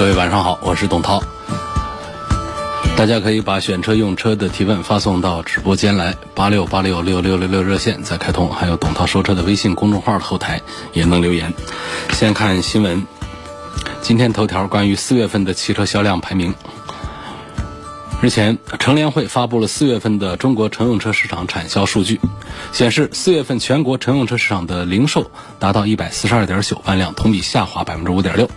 各位晚上好，我是董涛。大家可以把选车用车的提问发送到直播间来，八六八六六六六六热线再开通，还有董涛说车的微信公众号后台也能留言。先看新闻，今天头条关于四月份的汽车销量排名。日前，乘联会发布了四月份的中国乘用车市场产销数据，显示四月份全国乘用车市场的零售达到一百四十二点九万辆，同比下滑百分之五点六。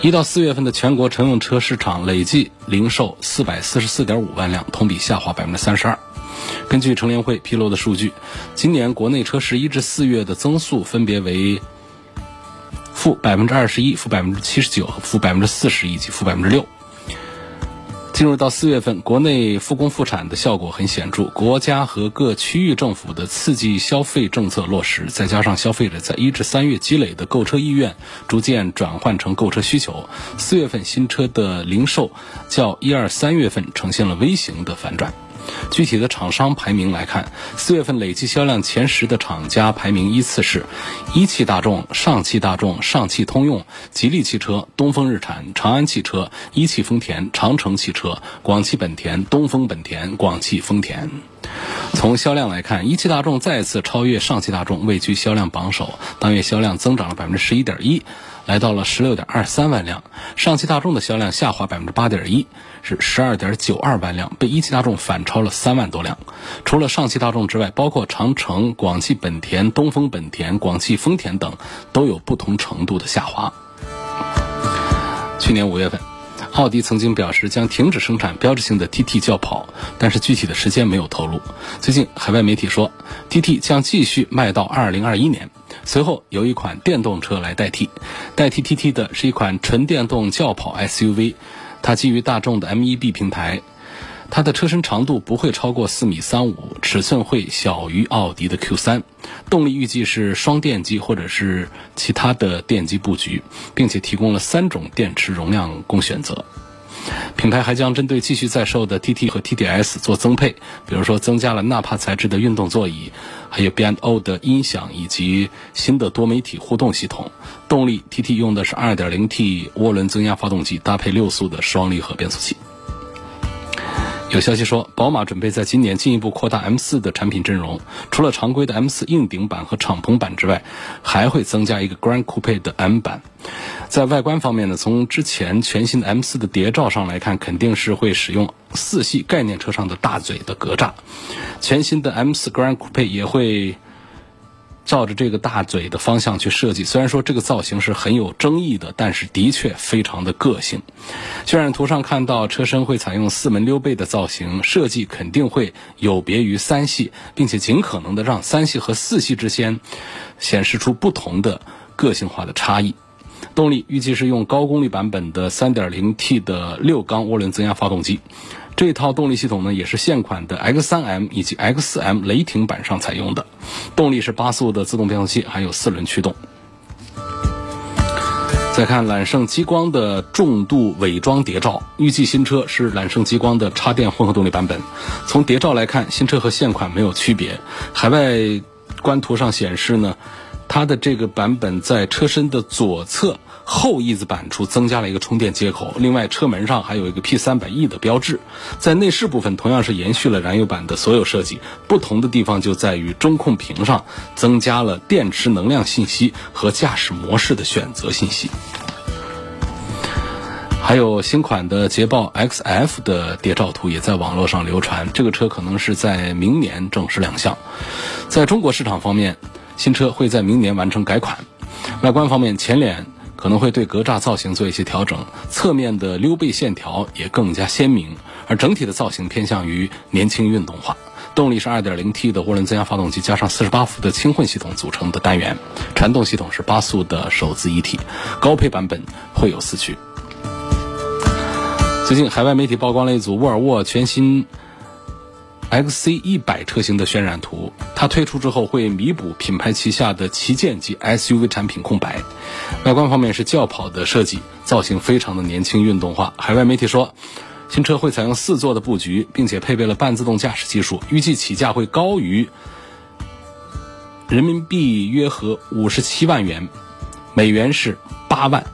一到四月份的全国乘用车市场累计零售四百四十四点五万辆，同比下滑百分之三十二。根据乘联会披露的数据，今年国内车市一至四月的增速分别为负百分之二十一、负百分之七十九和负百分之四十以及负百分之六。进入到四月份，国内复工复产的效果很显著，国家和各区域政府的刺激消费政策落实，再加上消费者在一至三月积累的购车意愿逐渐转换成购车需求，四月份新车的零售较一二三月份呈现了微型的反转。具体的厂商排名来看，四月份累计销量前十的厂家排名依次是：一汽大众、上汽大众、上汽通用、吉利汽车、东风日产、长安汽车、一汽丰田、长城汽车、广汽本田、东风本田、广汽丰田。从销量来看，一汽大众再次超越上汽大众，位居销量榜首，当月销量增长了百分之十一点一。来到了十六点二三万辆，上汽大众的销量下滑百分之八点一，是十二点九二万辆，被一汽大众反超了三万多辆。除了上汽大众之外，包括长城、广汽本田、东风本田、广汽丰田等，都有不同程度的下滑。去年五月份，奥迪曾经表示将停止生产标志性的 TT 轿跑，但是具体的时间没有透露。最近，海外媒体说，TT 将继续卖到二零二一年。随后有一款电动车来代替，代替 TT 的是一款纯电动轿跑 SUV，它基于大众的 MEB 平台，它的车身长度不会超过四米三五，尺寸会小于奥迪的 Q3，动力预计是双电机或者是其他的电机布局，并且提供了三种电池容量供选择。品牌还将针对继续在售的 TT 和 TTS 做增配，比如说增加了纳帕材质的运动座椅，还有 B&O 的音响以及新的多媒体互动系统。动力，TT 用的是 2.0T 涡轮增压发动机，搭配六速的双离合变速器。有消息说，宝马准备在今年进一步扩大 M4 的产品阵容，除了常规的 M4 硬顶版和敞篷版之外，还会增加一个 Grand Coupe 的 M 版。在外观方面呢，从之前全新的 M4 的谍照上来看，肯定是会使用四系概念车上的大嘴的格栅。全新的 M4 Grand Coupe 也会。照着这个大嘴的方向去设计，虽然说这个造型是很有争议的，但是的确非常的个性。渲染图上看到车身会采用四门溜背的造型设计，肯定会有别于三系，并且尽可能的让三系和四系之间显示出不同的个性化的差异。动力预计是用高功率版本的 3.0T 的六缸涡轮增压发动机。这套动力系统呢，也是现款的 X3M 以及 X4M 雷霆版上采用的，动力是八速的自动变速器，还有四轮驱动。再看揽胜极光的重度伪装谍照，预计新车是揽胜极光的插电混合动力版本。从谍照来看，新车和现款没有区别。海外观图上显示呢，它的这个版本在车身的左侧。后翼子板处增加了一个充电接口，另外车门上还有一个 P 三百 E 的标志。在内饰部分同样是延续了燃油版的所有设计，不同的地方就在于中控屏上增加了电池能量信息和驾驶模式的选择信息。还有新款的捷豹 XF 的谍照图也在网络上流传，这个车可能是在明年正式亮相。在中国市场方面，新车会在明年完成改款。外观方面，前脸。可能会对格栅造型做一些调整，侧面的溜背线条也更加鲜明，而整体的造型偏向于年轻运动化。动力是 2.0T 的涡轮增压发动机加上48伏的轻混系统组成的单元，传动系统是八速的手自一体，高配版本会有四驱。最近海外媒体曝光了一组沃尔沃全新 XC 一百车型的渲染图，它推出之后会弥补品牌旗下的旗舰级 SUV 产品空白。外观方面是轿跑的设计，造型非常的年轻运动化。海外媒体说，新车会采用四座的布局，并且配备了半自动驾驶技术，预计起价会高于人民币约合五十七万元，美元是八万。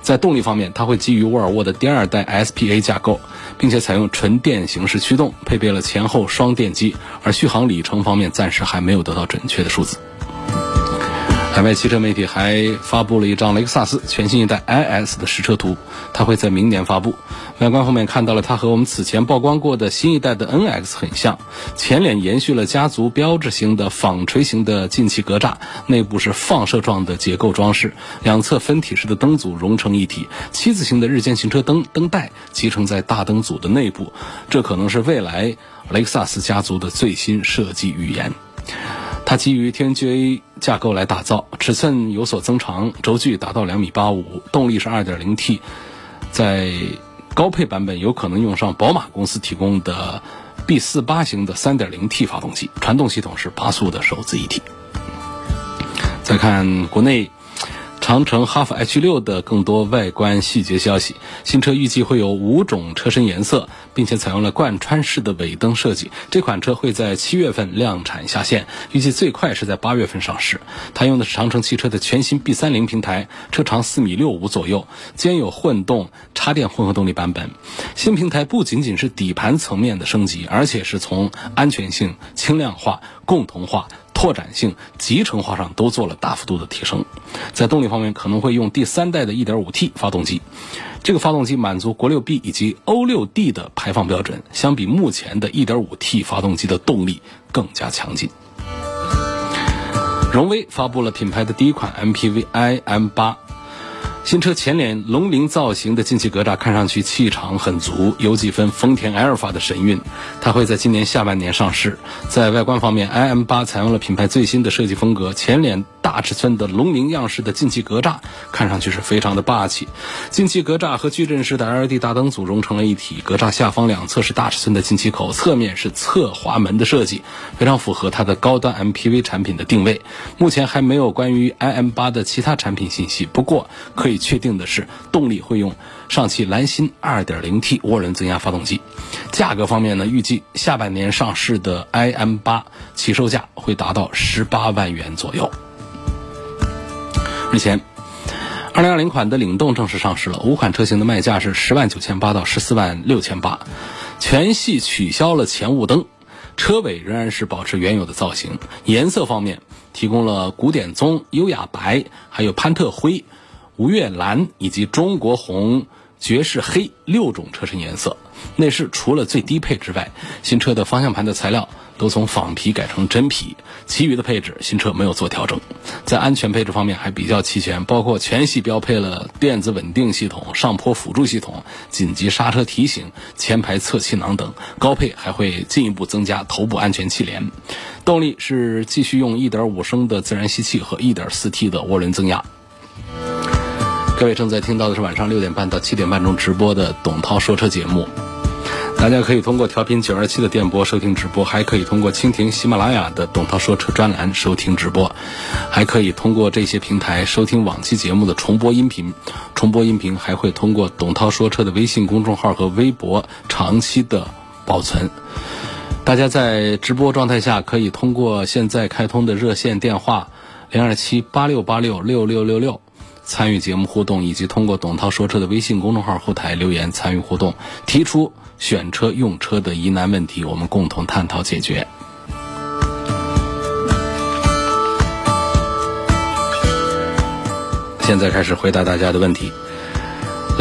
在动力方面，它会基于沃尔沃的第二代 SPA 架构，并且采用纯电形式驱动，配备了前后双电机。而续航里程方面，暂时还没有得到准确的数字。海外汽车媒体还发布了一张雷克萨斯全新一代 IS 的实车图，它会在明年发布。外观方面看到了它和我们此前曝光过的新一代的 NX 很像，前脸延续了家族标志型的纺锤形的进气格栅，内部是放射状的结构装饰，两侧分体式的灯组融成一体，七字形的日间行车灯灯带集成在大灯组的内部，这可能是未来雷克萨斯家族的最新设计语言。它基于 TNGA 架构来打造，尺寸有所增长，轴距达到两米八五，动力是二点零 T，在高配版本有可能用上宝马公司提供的 B 四八型的三点零 T 发动机，传动系统是八速的手自一体。再看国内。长城哈弗 H 六的更多外观细节消息，新车预计会有五种车身颜色，并且采用了贯穿式的尾灯设计。这款车会在七月份量产下线，预计最快是在八月份上市。它用的是长城汽车的全新 B 三零平台，车长四米六五左右，兼有混动、插电混合动力版本。新平台不仅仅是底盘层面的升级，而且是从安全性、轻量化、共同化。拓展性、集成化上都做了大幅度的提升，在动力方面可能会用第三代的 1.5T 发动机，这个发动机满足国六 B 以及欧六 D 的排放标准，相比目前的 1.5T 发动机的动力更加强劲。荣威发布了品牌的第一款 MPV iM8。新车前脸龙鳞造型的进气格栅看上去气场很足，有几分丰田埃尔法的神韵。它会在今年下半年上市。在外观方面，iM8 采用了品牌最新的设计风格，前脸大尺寸的龙鳞样式的进气格栅看上去是非常的霸气。进气格栅和矩阵式的 LED 大灯组融成了一体，格栅下方两侧是大尺寸的进气口，侧面是侧滑门的设计，非常符合它的高端 MPV 产品的定位。目前还没有关于 iM8 的其他产品信息，不过可以。确定的是，动力会用上汽蓝芯 2.0T 涡轮增压发动机。价格方面呢，预计下半年上市的 iM8 起售价会达到18万元左右。日前，2020款的领动正式上市了，五款车型的卖价是10万9千八到14万六千八，全系取消了前雾灯，车尾仍然是保持原有的造型。颜色方面，提供了古典棕、优雅白，还有潘特灰。吴越蓝以及中国红、爵士黑六种车身颜色。内饰除了最低配之外，新车的方向盘的材料都从仿皮改成真皮，其余的配置新车没有做调整。在安全配置方面还比较齐全，包括全系标配了电子稳定系统、上坡辅助系统、紧急刹车提醒、前排侧气囊等。高配还会进一步增加头部安全气帘。动力是继续用1.5升的自然吸气和 1.4T 的涡轮增压。各位正在听到的是晚上六点半到七点半钟直播的董涛说车节目，大家可以通过调频九二七的电波收听直播，还可以通过蜻蜓、喜马拉雅的董涛说车专栏收听直播，还可以通过这些平台收听往期节目的重播音频，重播音频还会通过董涛说车的微信公众号和微博长期的保存。大家在直播状态下可以通过现在开通的热线电话零二七八六八六六六六六。参与节目互动，以及通过董涛说车的微信公众号后台留言参与互动，提出选车用车的疑难问题，我们共同探讨解决。现在开始回答大家的问题。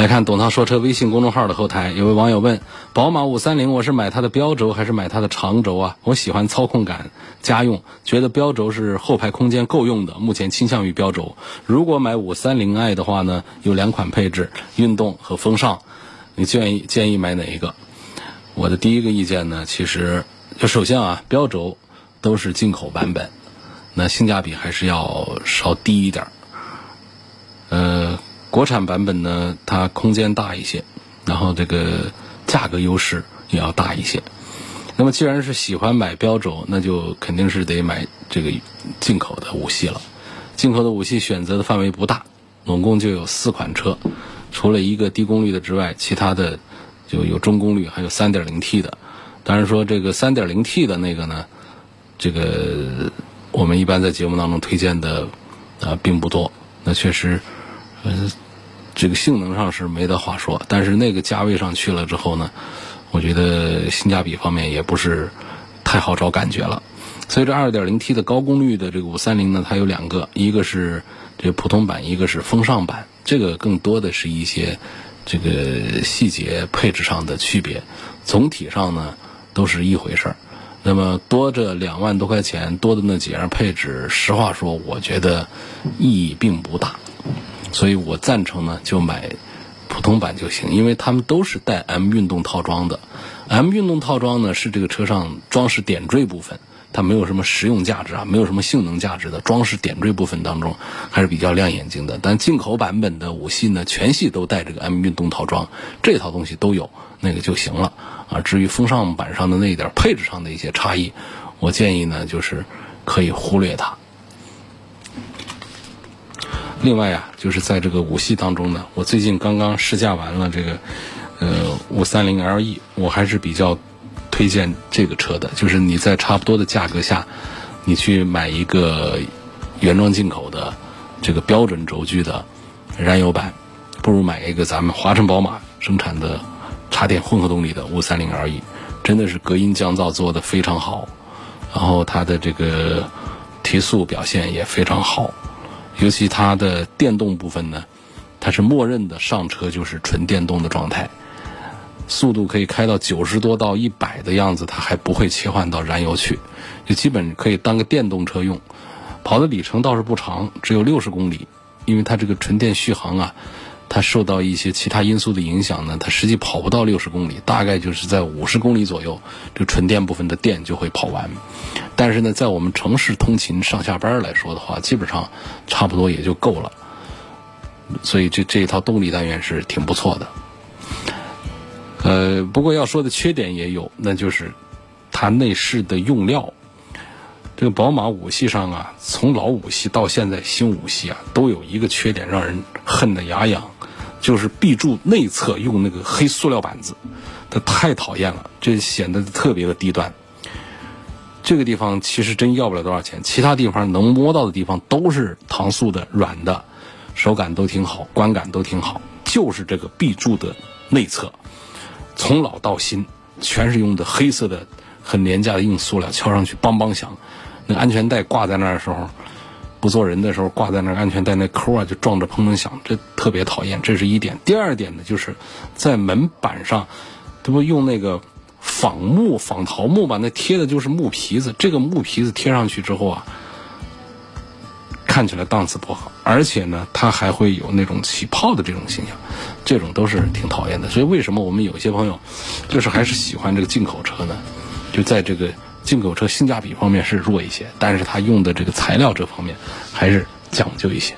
来看董涛说车微信公众号的后台，有位网友问：宝马五三零，我是买它的标轴还是买它的长轴啊？我喜欢操控感，家用，觉得标轴是后排空间够用的，目前倾向于标轴。如果买五三零 i 的话呢，有两款配置，运动和风尚，你建议建议买哪一个？我的第一个意见呢，其实就首先啊，标轴都是进口版本，那性价比还是要稍低一点儿。呃。国产版本呢，它空间大一些，然后这个价格优势也要大一些。那么既然是喜欢买标轴，那就肯定是得买这个进口的五系了。进口的五系选择的范围不大，总共就有四款车，除了一个低功率的之外，其他的就有中功率，还有 3.0T 的。当然说这个 3.0T 的那个呢，这个我们一般在节目当中推荐的啊并不多。那确实，呃，这个性能上是没得话说，但是那个价位上去了之后呢，我觉得性价比方面也不是太好找感觉了。所以这 2.0T 的高功率的这个530呢，它有两个，一个是这个普通版，一个是风尚版。这个更多的是一些这个细节配置上的区别，总体上呢都是一回事儿。那么多这两万多块钱，多的那几样配置，实话说，我觉得意义并不大。所以我赞成呢，就买普通版就行，因为他们都是带 M 运动套装的。M 运动套装呢是这个车上装饰点缀部分。它没有什么实用价值啊，没有什么性能价值的装饰点缀部分当中还是比较亮眼睛的。但进口版本的五系呢，全系都带这个 M 运动套装，这套东西都有，那个就行了啊。至于风尚版上的那一点配置上的一些差异，我建议呢，就是可以忽略它。另外啊，就是在这个五系当中呢，我最近刚刚试驾完了这个呃五三零 LE，我还是比较。推荐这个车的，就是你在差不多的价格下，你去买一个原装进口的这个标准轴距的燃油版，不如买一个咱们华晨宝马生产的插电混合动力的五三零 LE，真的是隔音降噪做的非常好，然后它的这个提速表现也非常好，尤其它的电动部分呢，它是默认的上车就是纯电动的状态。速度可以开到九十多到一百的样子，它还不会切换到燃油去，就基本可以当个电动车用。跑的里程倒是不长，只有六十公里，因为它这个纯电续航啊，它受到一些其他因素的影响呢，它实际跑不到六十公里，大概就是在五十公里左右，这纯电部分的电就会跑完。但是呢，在我们城市通勤上下班来说的话，基本上差不多也就够了。所以这这一套动力单元是挺不错的。呃，不过要说的缺点也有，那就是它内饰的用料。这个宝马五系上啊，从老五系到现在新五系啊，都有一个缺点让人恨得牙痒，就是壁柱内侧用那个黑塑料板子，它太讨厌了，这显得特别的低端。这个地方其实真要不了多少钱，其他地方能摸到的地方都是搪塑的软的，手感都挺好，观感都挺好，就是这个壁柱的内侧。从老到新，全是用的黑色的、很廉价的硬塑料，敲上去梆梆响。那安全带挂在那儿的时候，不坐人的时候挂在那，安全带那扣啊就撞着砰砰响，这特别讨厌。这是一点。第二点呢，就是在门板上，他不用那个仿木、仿桃木吧？那贴的就是木皮子。这个木皮子贴上去之后啊。看起来档次不好，而且呢，它还会有那种起泡的这种现象，这种都是挺讨厌的。所以为什么我们有些朋友，就是还是喜欢这个进口车呢？就在这个进口车性价比方面是弱一些，但是它用的这个材料这方面还是讲究一些。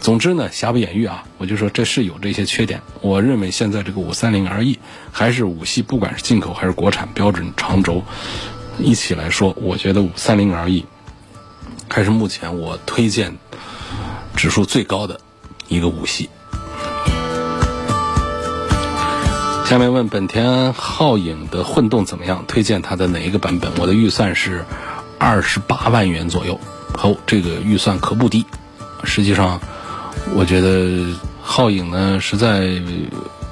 总之呢，瑕不掩瑜啊，我就说这是有这些缺点。我认为现在这个五三零 RE 还是五系，不管是进口还是国产标准长轴，一起来说，我觉得五三零 RE。还是目前我推荐指数最高的一个五系。下面问本田皓影的混动怎么样？推荐它的哪一个版本？我的预算是二十八万元左右。哦，这个预算可不低。实际上，我觉得皓影呢，实在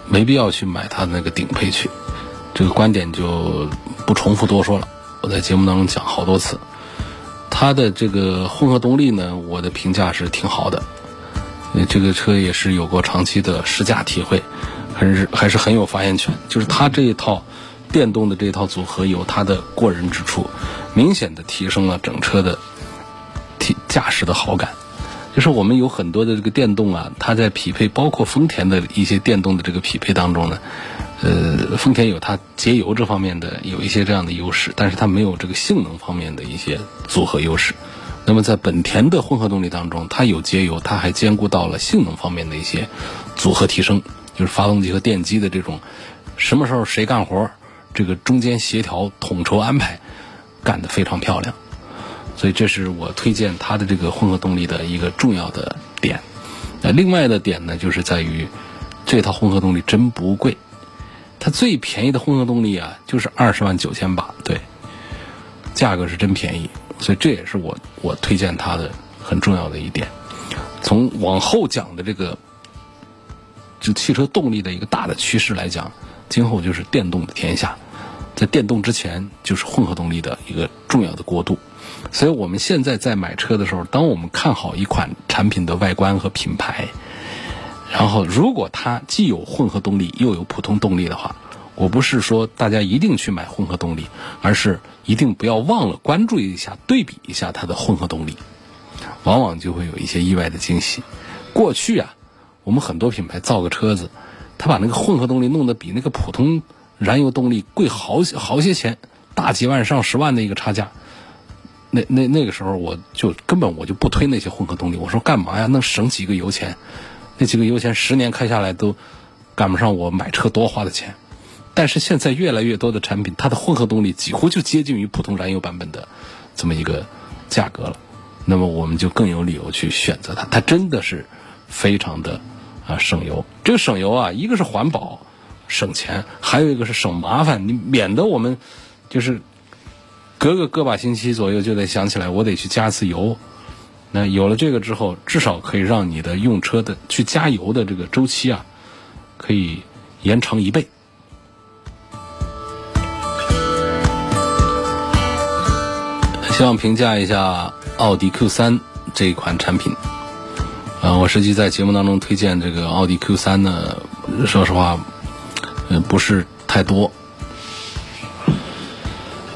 没必要去买它那个顶配去。这个观点就不重复多说了。我在节目当中讲好多次。它的这个混合动力呢，我的评价是挺好的。这个车也是有过长期的试驾体会，还是还是很有发言权。就是它这一套电动的这一套组合有它的过人之处，明显的提升了整车的体驾驶的好感。就是我们有很多的这个电动啊，它在匹配包括丰田的一些电动的这个匹配当中呢。呃，丰田有它节油这方面的有一些这样的优势，但是它没有这个性能方面的一些组合优势。那么在本田的混合动力当中，它有节油，它还兼顾到了性能方面的一些组合提升，就是发动机和电机的这种什么时候谁干活，这个中间协调统筹安排干得非常漂亮。所以这是我推荐它的这个混合动力的一个重要的点。那另外的点呢，就是在于这套混合动力真不贵，它最便宜的混合动力啊，就是二十万九千八，对，价格是真便宜。所以这也是我我推荐它的很重要的一点。从往后讲的这个就汽车动力的一个大的趋势来讲，今后就是电动的天下，在电动之前就是混合动力的一个重要的过渡。所以我们现在在买车的时候，当我们看好一款产品的外观和品牌，然后如果它既有混合动力又有普通动力的话，我不是说大家一定去买混合动力，而是一定不要忘了关注一下、对比一下它的混合动力，往往就会有一些意外的惊喜。过去啊，我们很多品牌造个车子，他把那个混合动力弄得比那个普通燃油动力贵好好些钱，大几万上十万的一个差价。那那那个时候，我就根本我就不推那些混合动力。我说干嘛呀？能省几个油钱？那几个油钱十年开下来都赶不上我买车多花的钱。但是现在越来越多的产品，它的混合动力几乎就接近于普通燃油版本的这么一个价格了。那么我们就更有理由去选择它。它真的是非常的啊省油。这个省油啊，一个是环保省钱，还有一个是省麻烦，你免得我们就是。隔个个把星期左右就得想起来，我得去加次油。那有了这个之后，至少可以让你的用车的去加油的这个周期啊，可以延长一倍。希望评价一下奥迪 Q 三这款产品。啊，我实际在节目当中推荐这个奥迪 Q 三呢，说实话，嗯，不是太多。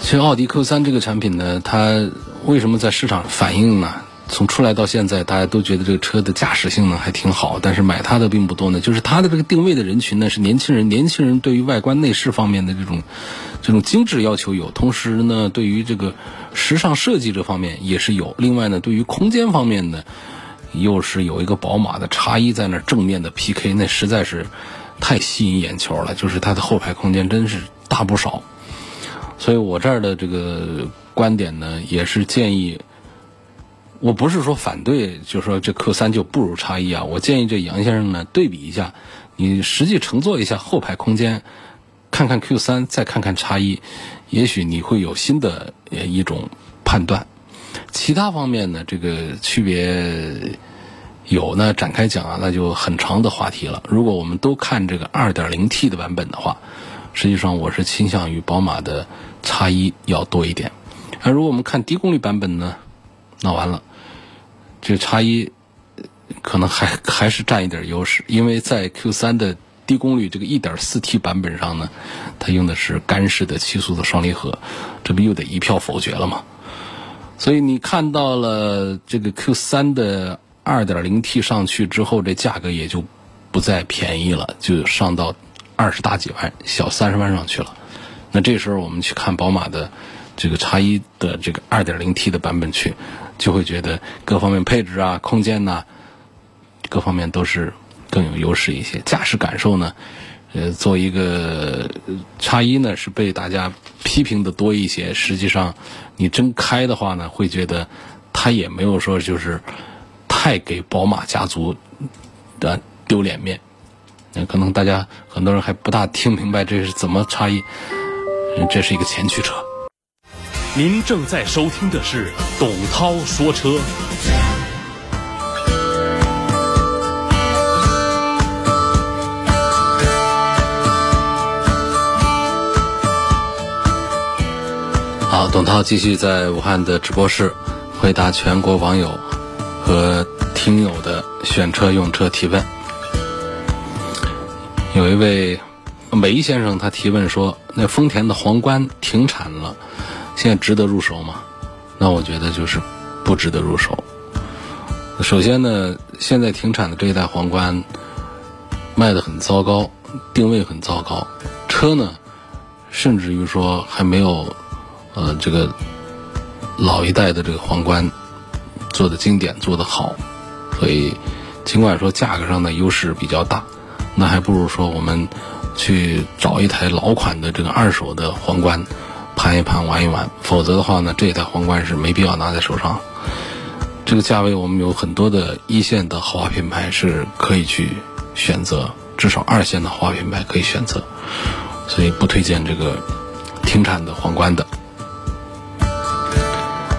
其实奥迪 Q 三这个产品呢，它为什么在市场反应呢？从出来到现在，大家都觉得这个车的驾驶性能还挺好，但是买它的并不多呢。就是它的这个定位的人群呢是年轻人，年轻人对于外观内饰方面的这种这种精致要求有，同时呢，对于这个时尚设计这方面也是有。另外呢，对于空间方面呢，又是有一个宝马的叉一在那正面的 PK，那实在是太吸引眼球了。就是它的后排空间真是大不少。所以我这儿的这个观点呢，也是建议，我不是说反对，就说这 Q 三就不如叉一啊。我建议这杨先生呢，对比一下，你实际乘坐一下后排空间，看看 Q 三，再看看叉一，也许你会有新的一种判断。其他方面呢，这个区别有呢，展开讲啊，那就很长的话题了。如果我们都看这个 2.0T 的版本的话。实际上，我是倾向于宝马的叉一要多一点。而如果我们看低功率版本呢，那完了，这叉一可能还还是占一点优势，因为在 Q 三的低功率这个 1.4T 版本上呢，它用的是干式的七速的双离合，这不又得一票否决了吗？所以你看到了这个 Q 三的 2.0T 上去之后，这价格也就不再便宜了，就上到。二十大几万，小三十万上去了。那这时候我们去看宝马的这个叉一的这个二点零 T 的版本去，就会觉得各方面配置啊、空间呐，各方面都是更有优势一些。驾驶感受呢，呃，做一个叉一呢是被大家批评的多一些。实际上，你真开的话呢，会觉得它也没有说就是太给宝马家族的丢脸面。那可能大家很多人还不大听明白这是怎么差异，这是一个前驱车。您正在收听的是董涛说车。好，董涛继续在武汉的直播室回答全国网友和听友的选车用车提问。有一位梅先生，他提问说：“那丰田的皇冠停产了，现在值得入手吗？”那我觉得就是不值得入手。首先呢，现在停产的这一代皇冠卖的很糟糕，定位很糟糕，车呢，甚至于说还没有呃这个老一代的这个皇冠做的经典做的好，所以尽管说价格上的优势比较大。那还不如说我们去找一台老款的这个二手的皇冠，盘一盘玩一玩。否则的话呢，这一台皇冠是没必要拿在手上。这个价位我们有很多的一线的豪华品牌是可以去选择，至少二线的豪华品牌可以选择，所以不推荐这个停产的皇冠的。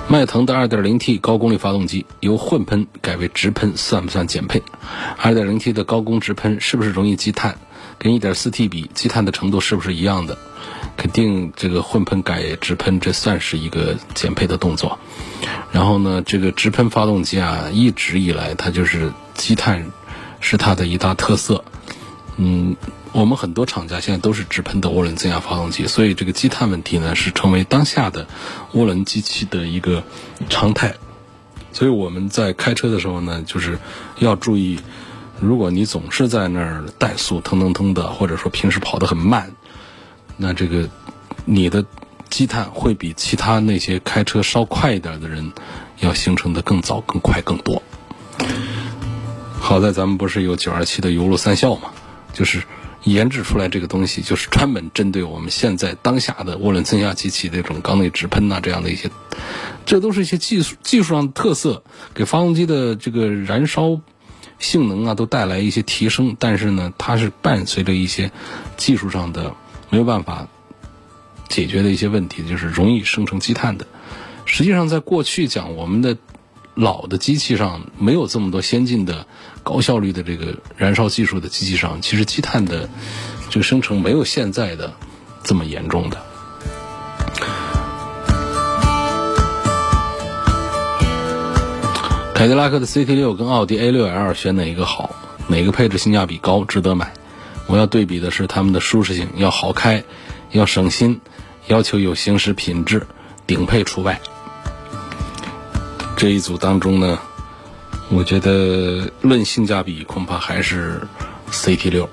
迈腾的 2.0T 高功率发动机由混喷改为直喷，算不算减配？2.0T 的高功直喷是不是容易积碳？跟 1.4T 比，积碳的程度是不是一样的？肯定这个混喷改直喷，这算是一个减配的动作。然后呢，这个直喷发动机啊，一直以来它就是积碳是它的一大特色。嗯，我们很多厂家现在都是直喷的涡轮增压发动机，所以这个积碳问题呢，是成为当下的涡轮机器的一个常态。所以我们在开车的时候呢，就是要注意，如果你总是在那儿怠速腾腾腾的，或者说平时跑得很慢。那这个，你的积碳会比其他那些开车稍快一点的人，要形成的更早、更快、更多。好在咱们不是有九二七的油路三效嘛，就是研制出来这个东西，就是专门针对我们现在当下的涡轮增压机器这种缸内直喷呐这样的一些，这都是一些技术技术上的特色，给发动机的这个燃烧性能啊都带来一些提升。但是呢，它是伴随着一些技术上的。没有办法解决的一些问题，就是容易生成积碳的。实际上，在过去讲，我们的老的机器上没有这么多先进的、高效率的这个燃烧技术的机器上，其实积碳的这个生成没有现在的这么严重的。凯迪拉克的 CT 六跟奥迪 A 六 L 选哪一个好？哪个配置性价比高，值得买？我要对比的是它们的舒适性，要好开，要省心，要求有行驶品质，顶配除外。这一组当中呢，我觉得论性价比，恐怕还是 CT 六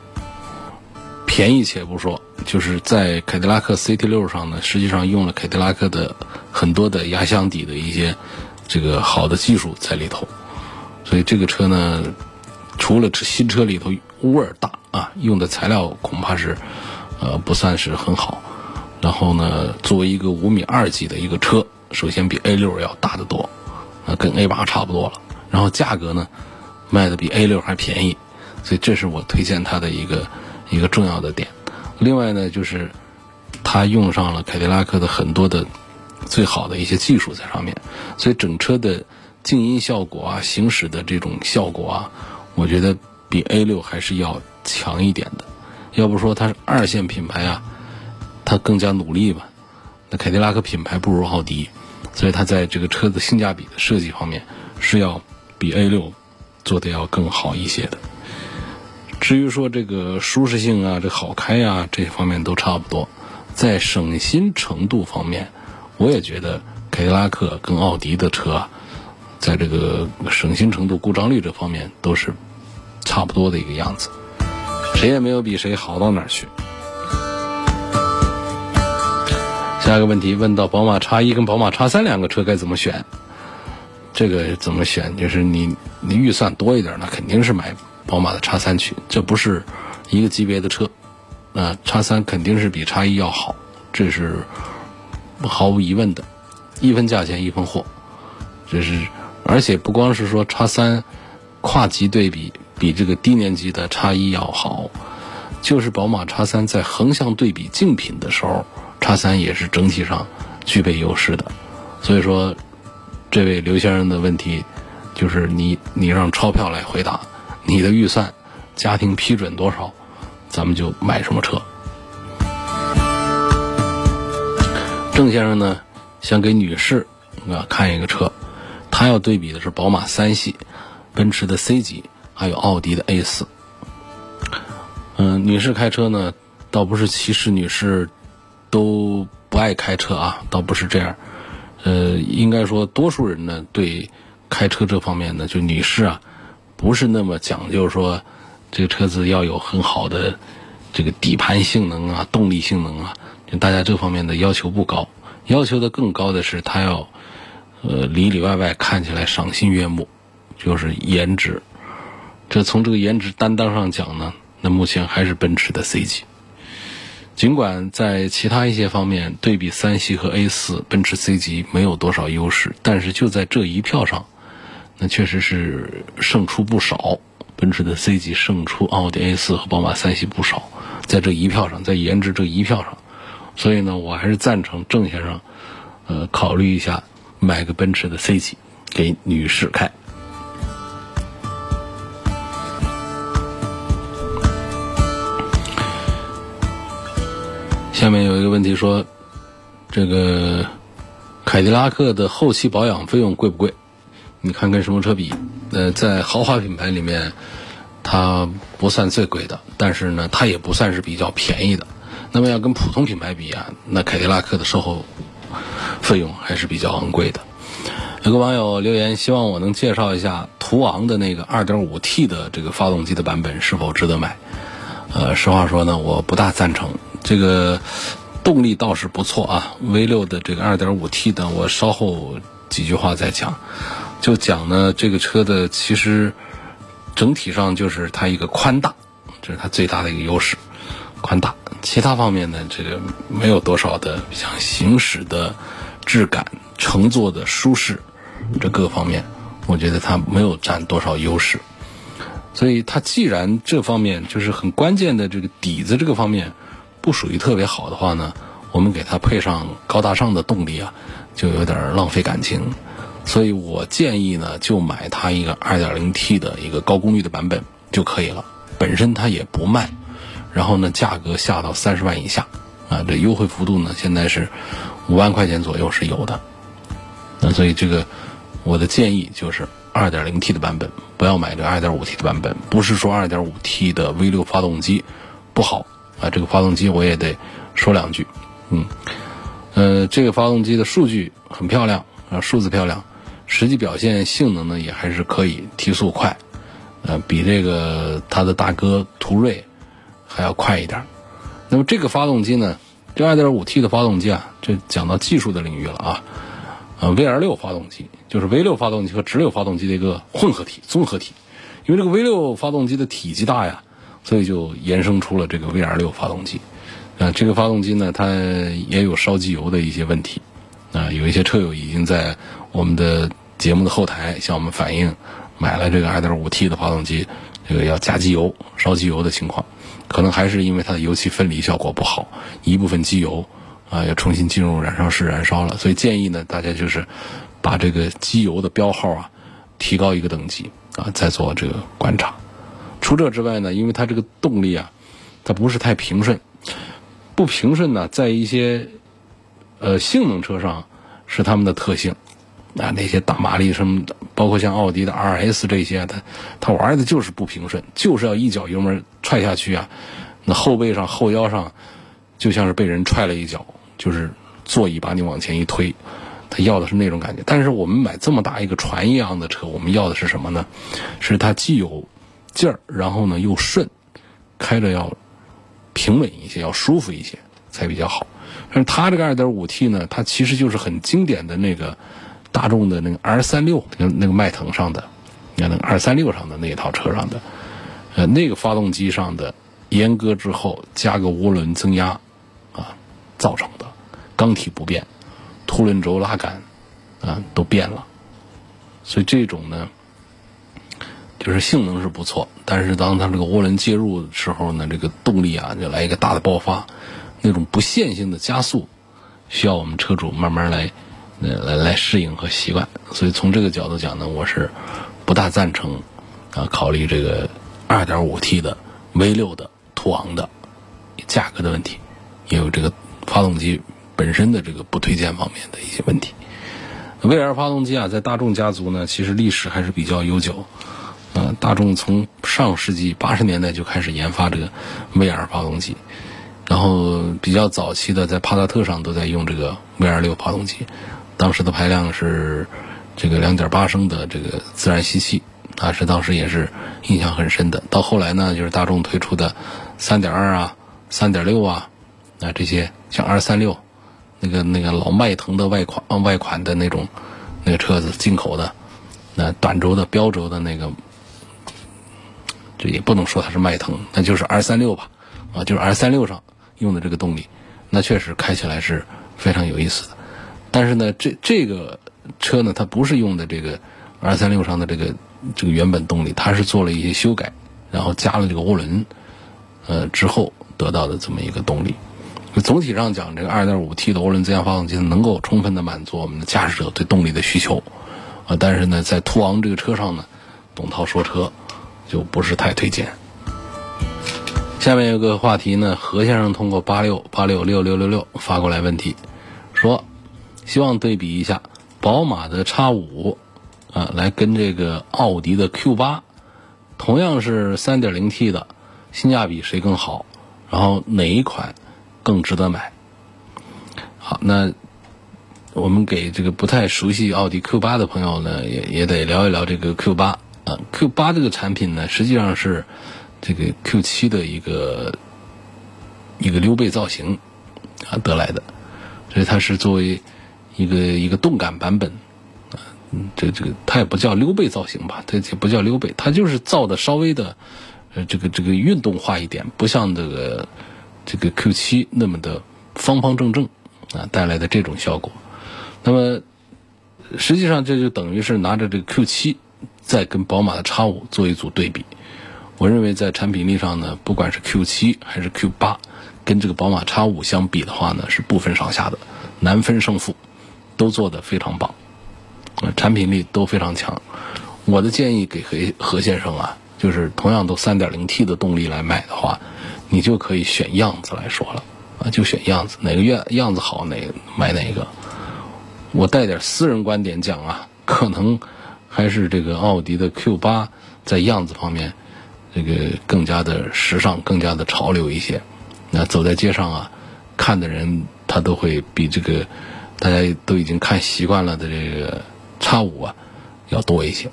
便宜且不说，就是在凯迪拉克 CT 六上呢，实际上用了凯迪拉克的很多的压箱底的一些这个好的技术在里头，所以这个车呢。除了新车里头味儿大啊，用的材料恐怕是，呃，不算是很好。然后呢，作为一个五米二几的一个车，首先比 A 六要大得多，啊，跟 A 八差不多了。然后价格呢，卖的比 A 六还便宜，所以这是我推荐它的一个一个重要的点。另外呢，就是它用上了凯迪拉克的很多的最好的一些技术在上面，所以整车的静音效果啊，行驶的这种效果啊。我觉得比 A 六还是要强一点的，要不说它是二线品牌啊，它更加努力吧。那凯迪拉克品牌不如奥迪，所以它在这个车子性价比的设计方面是要比 A 六做的要更好一些的。至于说这个舒适性啊，这好开啊，这方面都差不多。在省心程度方面，我也觉得凯迪拉克跟奥迪的车。在这个省心程度、故障率这方面都是差不多的一个样子，谁也没有比谁好到哪儿去。下一个问题问到宝马叉一跟宝马叉三两个车该怎么选？这个怎么选？就是你你预算多一点，那肯定是买宝马的叉三去，这不是一个级别的车。那叉三肯定是比叉一要好，这是毫无疑问的，一分价钱一分货，这是。而且不光是说叉三跨级对比比这个低年级的叉一要好，就是宝马叉三在横向对比竞品的时候，叉三也是整体上具备优势的。所以说，这位刘先生的问题就是你你让钞票来回答，你的预算家庭批准多少，咱们就买什么车。郑先生呢想给女士啊看一个车。他要对比的是宝马三系、奔驰的 C 级，还有奥迪的 A 四。嗯，女士开车呢，倒不是歧视女士都不爱开车啊，倒不是这样。呃，应该说多数人呢，对开车这方面呢，就女士啊，不是那么讲究说这个车子要有很好的这个底盘性能啊、动力性能啊，就大家这方面的要求不高，要求的更高的是它要。呃，里里外外看起来赏心悦目，就是颜值。这从这个颜值担当上讲呢，那目前还是奔驰的 C 级。尽管在其他一些方面对比三系和 A 四，奔驰 C 级没有多少优势，但是就在这一票上，那确实是胜出不少。奔驰的 C 级胜出奥迪 A 四和宝马三系不少，在这一票上，在颜值这一票上，所以呢，我还是赞成郑先生，呃，考虑一下买个奔驰的 C 级给女士开。下面有一个问题说，这个凯迪拉克的后期保养费用贵不贵？你看跟什么车比？呃，在豪华品牌里面，它不算最贵的，但是呢，它也不算是比较便宜的。那么要跟普通品牌比啊，那凯迪拉克的售后费用还是比较昂贵的。有个网友留言，希望我能介绍一下途昂的那个 2.5T 的这个发动机的版本是否值得买。呃，实话说呢，我不大赞成。这个动力倒是不错啊，V6 的这个 2.5T 的，我稍后几句话再讲。就讲呢，这个车的其实整体上就是它一个宽大，这是它最大的一个优势，宽大。其他方面呢，这个没有多少的像行驶的质感、乘坐的舒适这各方面，我觉得它没有占多少优势。所以它既然这方面就是很关键的这个底子这个方面不属于特别好的话呢，我们给它配上高大上的动力啊，就有点浪费感情。所以我建议呢，就买它一个 2.0T 的一个高功率的版本就可以了。本身它也不慢，然后呢，价格下到三十万以下，啊，这优惠幅度呢，现在是五万块钱左右是有的。那所以这个我的建议就是 2.0T 的版本，不要买这 2.5T 的版本。不是说 2.5T 的 V6 发动机不好啊，这个发动机我也得说两句。嗯，呃，这个发动机的数据很漂亮啊，数字漂亮。实际表现性能呢也还是可以，提速快，呃，比这个它的大哥途锐还要快一点。那么这个发动机呢，这 2.5T 的发动机啊，这讲到技术的领域了啊，呃，VR6 发动机就是 V6 发动机和直流发动机的一个混合体、综合体。因为这个 V6 发动机的体积大呀，所以就衍生出了这个 VR6 发动机。啊，这个发动机呢，它也有烧机油的一些问题。啊，有一些车友已经在我们的节目的后台向我们反映，买了这个 2.5T 的发动机，这个要加机油、烧机油的情况，可能还是因为它的油气分离效果不好，一部分机油啊要重新进入燃烧室燃烧了。所以建议呢，大家就是把这个机油的标号啊提高一个等级啊，再做这个观察。除这之外呢，因为它这个动力啊，它不是太平顺，不平顺呢，在一些呃性能车上是他们的特性。啊，那些大马力什么的，包括像奥迪的 RS 这些，它它玩的就是不平顺，就是要一脚油门踹下去啊，那后背上后腰上就像是被人踹了一脚，就是座椅把你往前一推，他要的是那种感觉。但是我们买这么大一个船一样的车，我们要的是什么呢？是它既有劲儿，然后呢又顺，开着要平稳一些，要舒服一些才比较好。但是它这个 2.5T 呢，它其实就是很经典的那个。大众的那个 R 三六，那个那个迈腾上的，你看那个 R 三六上的那一套车上的，呃，那个发动机上的阉割之后加个涡轮增压啊造成的，缸体不变，凸轮轴拉杆啊都变了，所以这种呢，就是性能是不错，但是当它这个涡轮介入的时候呢，这个动力啊就来一个大的爆发，那种不线性的加速，需要我们车主慢慢来。呃来来适应和习惯，所以从这个角度讲呢，我是不大赞成啊考虑这个 2.5T 的 V6 的途昂的价格的问题，也有这个发动机本身的这个不推荐方面的一些问题。V2 发动机啊，在大众家族呢，其实历史还是比较悠久。呃，大众从上世纪八十年代就开始研发这个 V2 发动机，然后比较早期的在帕萨特上都在用这个 V2 六发动机。当时的排量是这个两点八升的这个自然吸气，啊，是当时也是印象很深的。到后来呢，就是大众推出的三点二啊、三点六啊，啊这些像二三六，那个那个老迈腾的外款啊外款的那种那个车子，进口的，那短轴的标轴的那个这也不能说它是迈腾，那就是 R 三六吧，啊，就是 R 三六上用的这个动力，那确实开起来是非常有意思的。但是呢，这这个车呢，它不是用的这个 R 三六上的这个这个原本动力，它是做了一些修改，然后加了这个涡轮，呃之后得到的这么一个动力。总体上讲，这个 2.5T 的涡轮增压发动机能够充分的满足我们的驾驶者对动力的需求，啊，但是呢，在途昂这个车上呢，董涛说车就不是太推荐。下面有个话题呢，何先生通过八六八六六六六六发过来问题，说希望对比一下宝马的 X 五啊，来跟这个奥迪的 Q 八，同样是 3.0T 的，性价比谁更好？然后哪一款？更值得买。好，那我们给这个不太熟悉奥迪 Q 八的朋友呢，也也得聊一聊这个 Q 八啊。Q 八这个产品呢，实际上是这个 Q 七的一个一个溜背造型啊得来的，所以它是作为一个一个动感版本啊。这这个它也不叫溜背造型吧，它也不叫溜背，它就是造的稍微的呃这个这个运动化一点，不像这个。这个 Q 七那么的方方正正啊，带来的这种效果，那么实际上这就等于是拿着这个 Q 七再跟宝马的 X 五做一组对比。我认为在产品力上呢，不管是 Q 七还是 Q 八，跟这个宝马 X 五相比的话呢，是不分上下的，难分胜负，都做得非常棒，产品力都非常强。我的建议给何何先生啊，就是同样都 3.0T 的动力来买的话。你就可以选样子来说了，啊，就选样子，哪个样样子好，哪买哪个。我带点私人观点讲啊，可能还是这个奥迪的 Q 八在样子方面，这个更加的时尚，更加的潮流一些。那走在街上啊，看的人他都会比这个大家都已经看习惯了的这个叉五啊要多一些。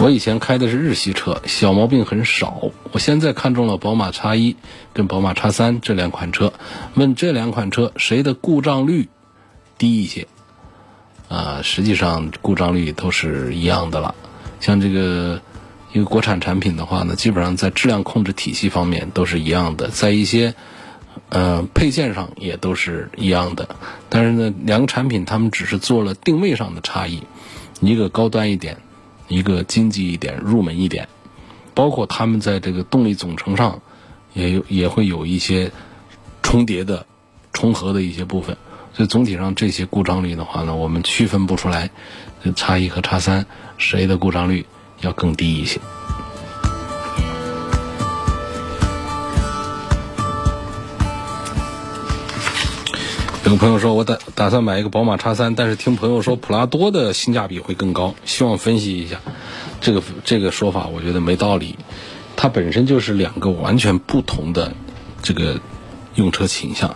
我以前开的是日系车，小毛病很少。我现在看中了宝马 X 一跟宝马 X 三这两款车，问这两款车谁的故障率低一些？啊，实际上故障率都是一样的了。像这个一个国产产品的话呢，基本上在质量控制体系方面都是一样的，在一些呃配件上也都是一样的。但是呢，两个产品它们只是做了定位上的差异，一个高端一点。一个经济一点、入门一点，包括他们在这个动力总成上，也有也会有一些重叠的、重合的一些部分。所以总体上这些故障率的话呢，我们区分不出来，叉一和叉三谁的故障率要更低一些。有朋友说，我打打算买一个宝马叉三，但是听朋友说普拉多的性价比会更高，希望分析一下。这个这个说法我觉得没道理，它本身就是两个完全不同的这个用车倾向。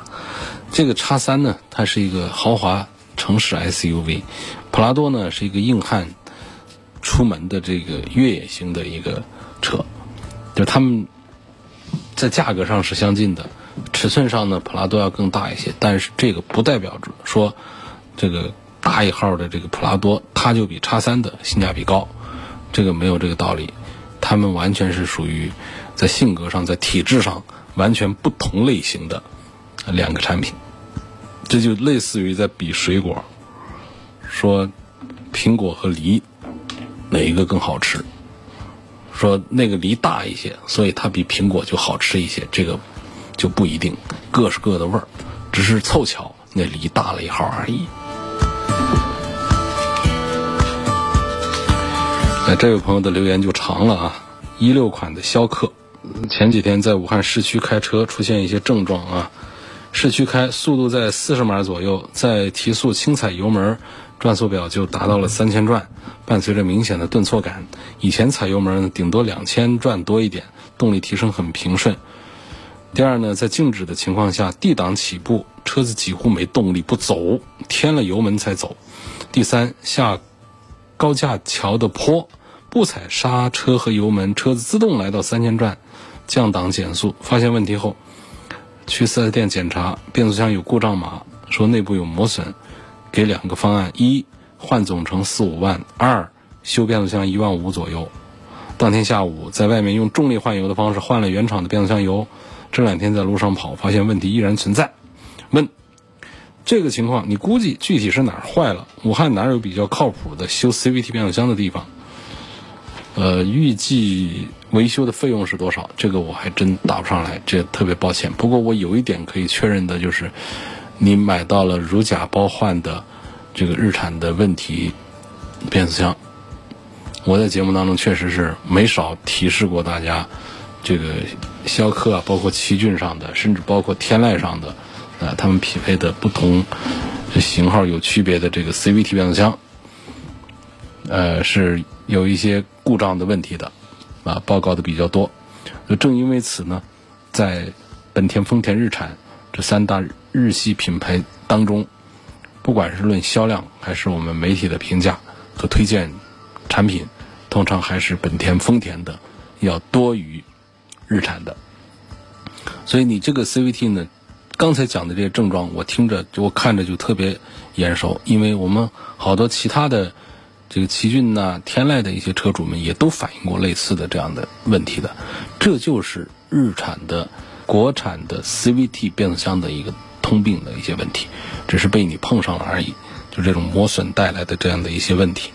这个叉三呢，它是一个豪华城市 SUV，普拉多呢是一个硬汉出门的这个越野型的一个车，就他们在价格上是相近的。尺寸上呢，普拉多要更大一些，但是这个不代表着说，这个大一号的这个普拉多它就比叉三的性价比高，这个没有这个道理，它们完全是属于在性格上、在体质上完全不同类型的两个产品，这就类似于在比水果，说苹果和梨哪一个更好吃，说那个梨大一些，所以它比苹果就好吃一些，这个。就不一定，各是各的味儿，只是凑巧那梨大了一号而已。哎，这位朋友的留言就长了啊！一六款的逍客，前几天在武汉市区开车出现一些症状啊，市区开速度在四十码左右，再提速轻踩油门，转速表就达到了三千转，伴随着明显的顿挫感。以前踩油门顶多两千转多一点，动力提升很平顺。第二呢，在静止的情况下，D 档起步，车子几乎没动力，不走，添了油门才走。第三，下高架桥的坡，不踩刹车和油门，车子自动来到三千转，降档减速，发现问题后，去四 S 店检查，变速箱有故障码，说内部有磨损，给两个方案：一换总成四五万，二修变速箱一万五左右。当天下午在外面用重力换油的方式换了原厂的变速箱油，这两天在路上跑，发现问题依然存在。问这个情况，你估计具体是哪儿坏了？武汉哪有比较靠谱的修 CVT 变速箱的地方？呃，预计维修的费用是多少？这个我还真答不上来，这特别抱歉。不过我有一点可以确认的就是，你买到了如假包换的这个日产的问题变速箱。我在节目当中确实是没少提示过大家，这个逍客啊，包括奇骏上的，甚至包括天籁上的，啊，他们匹配的不同型号有区别的这个 CVT 变速箱，呃，是有一些故障的问题的，啊，报告的比较多。就正因为此呢，在本田、丰田、日产这三大日系品牌当中，不管是论销量还是我们媒体的评价和推荐产品。通常还是本田、丰田的要多于日产的，所以你这个 CVT 呢，刚才讲的这些症状，我听着我看着就特别眼熟，因为我们好多其他的这个奇骏呐、天籁的一些车主们也都反映过类似的这样的问题的，这就是日产的国产的 CVT 变速箱的一个通病的一些问题，只是被你碰上了而已，就这种磨损带来的这样的一些问题。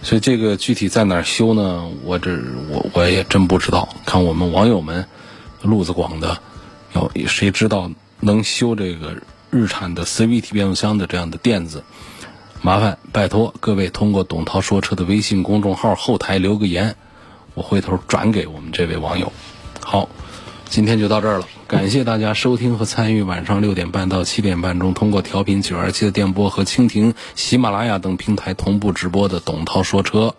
所以这个具体在哪儿修呢？我这我我也真不知道。看我们网友们路子广的，要谁知道能修这个日产的 CVT 变速箱的这样的垫子？麻烦拜托各位通过董涛说车的微信公众号后台留个言，我回头转给我们这位网友。好。今天就到这儿了，感谢大家收听和参与晚上六点半到七点半中通过调频九二七的电波和蜻蜓、喜马拉雅等平台同步直播的董涛说车。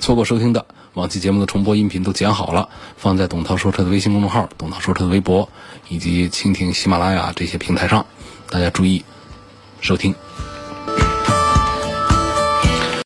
错过收听的，往期节目的重播音频都剪好了，放在董涛说车的微信公众号、董涛说车的微博以及蜻蜓、喜马拉雅这些平台上，大家注意收听。